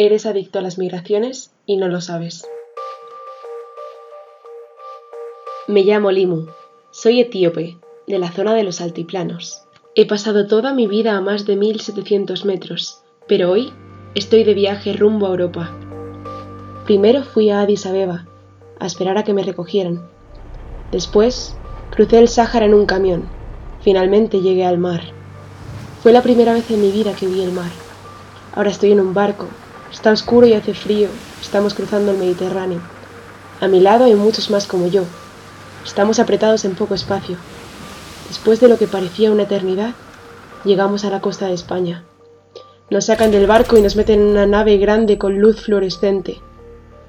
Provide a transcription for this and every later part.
Eres adicto a las migraciones y no lo sabes. Me llamo Limu. Soy etíope, de la zona de los altiplanos. He pasado toda mi vida a más de 1700 metros, pero hoy estoy de viaje rumbo a Europa. Primero fui a Addis Abeba, a esperar a que me recogieran. Después crucé el Sáhara en un camión. Finalmente llegué al mar. Fue la primera vez en mi vida que vi el mar. Ahora estoy en un barco. Está oscuro y hace frío. Estamos cruzando el Mediterráneo. A mi lado hay muchos más como yo. Estamos apretados en poco espacio. Después de lo que parecía una eternidad, llegamos a la costa de España. Nos sacan del barco y nos meten en una nave grande con luz fluorescente.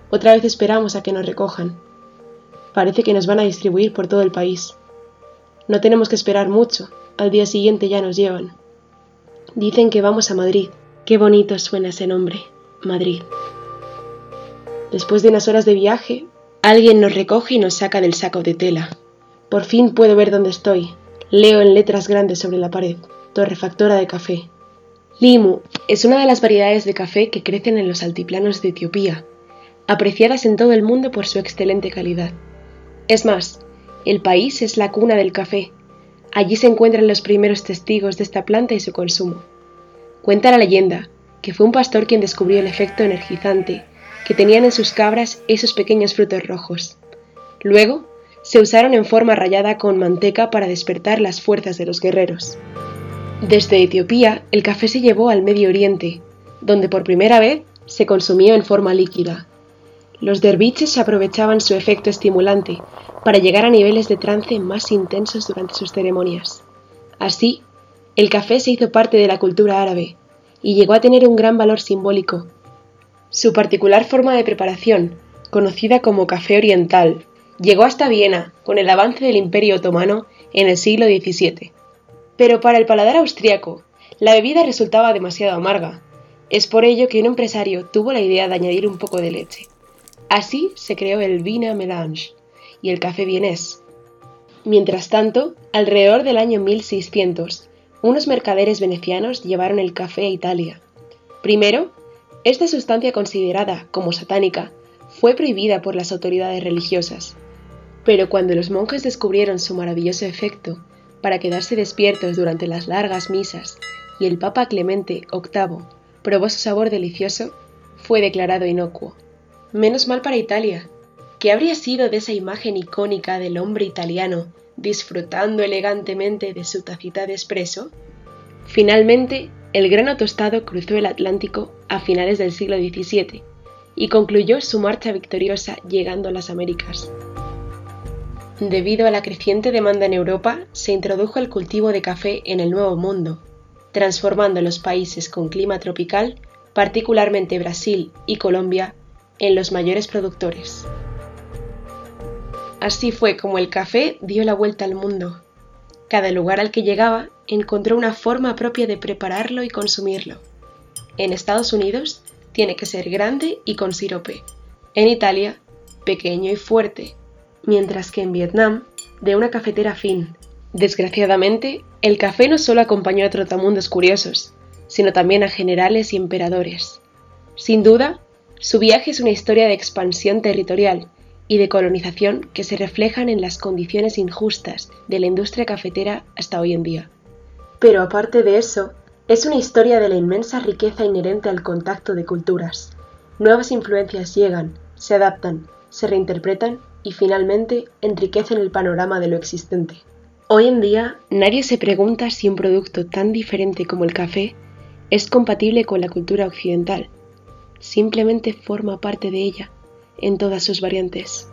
Otra vez esperamos a que nos recojan. Parece que nos van a distribuir por todo el país. No tenemos que esperar mucho. Al día siguiente ya nos llevan. Dicen que vamos a Madrid. Qué bonito suena ese nombre, Madrid. Después de unas horas de viaje, alguien nos recoge y nos saca del saco de tela. Por fin puedo ver dónde estoy. Leo en letras grandes sobre la pared. Torrefactora de café. Limu es una de las variedades de café que crecen en los altiplanos de Etiopía, apreciadas en todo el mundo por su excelente calidad. Es más, el país es la cuna del café. Allí se encuentran los primeros testigos de esta planta y su consumo. Cuenta la leyenda que fue un pastor quien descubrió el efecto energizante que tenían en sus cabras esos pequeños frutos rojos. Luego, se usaron en forma rallada con manteca para despertar las fuerzas de los guerreros. Desde Etiopía, el café se llevó al Medio Oriente, donde por primera vez se consumió en forma líquida. Los derviches aprovechaban su efecto estimulante para llegar a niveles de trance más intensos durante sus ceremonias. Así, el café se hizo parte de la cultura árabe y llegó a tener un gran valor simbólico. Su particular forma de preparación, conocida como café oriental, llegó hasta Viena con el avance del Imperio otomano en el siglo XVII. Pero para el paladar austriaco, la bebida resultaba demasiado amarga. Es por ello que un empresario tuvo la idea de añadir un poco de leche. Así se creó el Vina Melange y el café vienés. Mientras tanto, alrededor del año 1600, unos mercaderes venecianos llevaron el café a Italia. Primero, esta sustancia considerada como satánica fue prohibida por las autoridades religiosas. Pero cuando los monjes descubrieron su maravilloso efecto para quedarse despiertos durante las largas misas y el Papa Clemente VIII probó su sabor delicioso, fue declarado inocuo. Menos mal para Italia. ¿Qué habría sido de esa imagen icónica del hombre italiano disfrutando elegantemente de su tacita de espresso? Finalmente, el grano tostado cruzó el Atlántico a finales del siglo XVII y concluyó su marcha victoriosa llegando a las Américas. Debido a la creciente demanda en Europa, se introdujo el cultivo de café en el Nuevo Mundo, transformando los países con clima tropical, particularmente Brasil y Colombia, en los mayores productores. Así fue como el café dio la vuelta al mundo. Cada lugar al que llegaba encontró una forma propia de prepararlo y consumirlo. En Estados Unidos tiene que ser grande y con sirope. En Italia, pequeño y fuerte. Mientras que en Vietnam, de una cafetera fin. Desgraciadamente, el café no solo acompañó a trotamundos curiosos, sino también a generales y emperadores. Sin duda, su viaje es una historia de expansión territorial y de colonización que se reflejan en las condiciones injustas de la industria cafetera hasta hoy en día. Pero aparte de eso, es una historia de la inmensa riqueza inherente al contacto de culturas. Nuevas influencias llegan, se adaptan, se reinterpretan y finalmente enriquecen el panorama de lo existente. Hoy en día nadie se pregunta si un producto tan diferente como el café es compatible con la cultura occidental simplemente forma parte de ella, en todas sus variantes.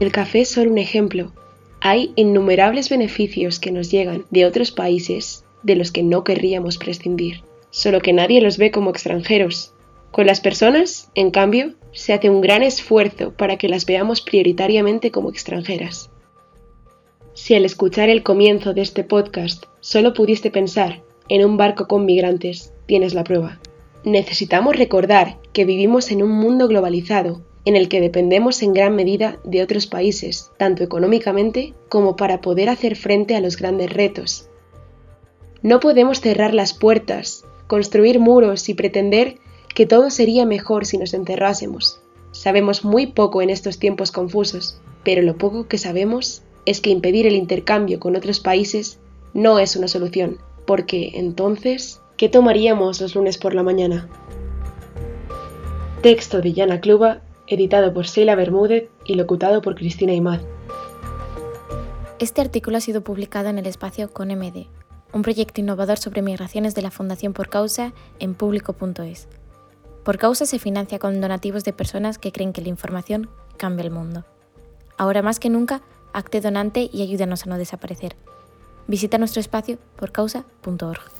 El café es solo un ejemplo. Hay innumerables beneficios que nos llegan de otros países de los que no querríamos prescindir, solo que nadie los ve como extranjeros. Con las personas, en cambio, se hace un gran esfuerzo para que las veamos prioritariamente como extranjeras. Si al escuchar el comienzo de este podcast solo pudiste pensar en un barco con migrantes, tienes la prueba. Necesitamos recordar que vivimos en un mundo globalizado, en el que dependemos en gran medida de otros países, tanto económicamente como para poder hacer frente a los grandes retos. No podemos cerrar las puertas, construir muros y pretender que todo sería mejor si nos encerrásemos. Sabemos muy poco en estos tiempos confusos, pero lo poco que sabemos es que impedir el intercambio con otros países no es una solución, porque entonces, ¿qué tomaríamos los lunes por la mañana? Texto de Yana Kluba, editado por Sheila Bermúdez y locutado por Cristina Imaz. Este artículo ha sido publicado en el espacio con MD, un proyecto innovador sobre migraciones de la Fundación Por Causa en público.es. Por Causa se financia con donativos de personas que creen que la información cambia el mundo. Ahora más que nunca, acte donante y ayúdanos a no desaparecer. Visita nuestro espacio porcausa.org.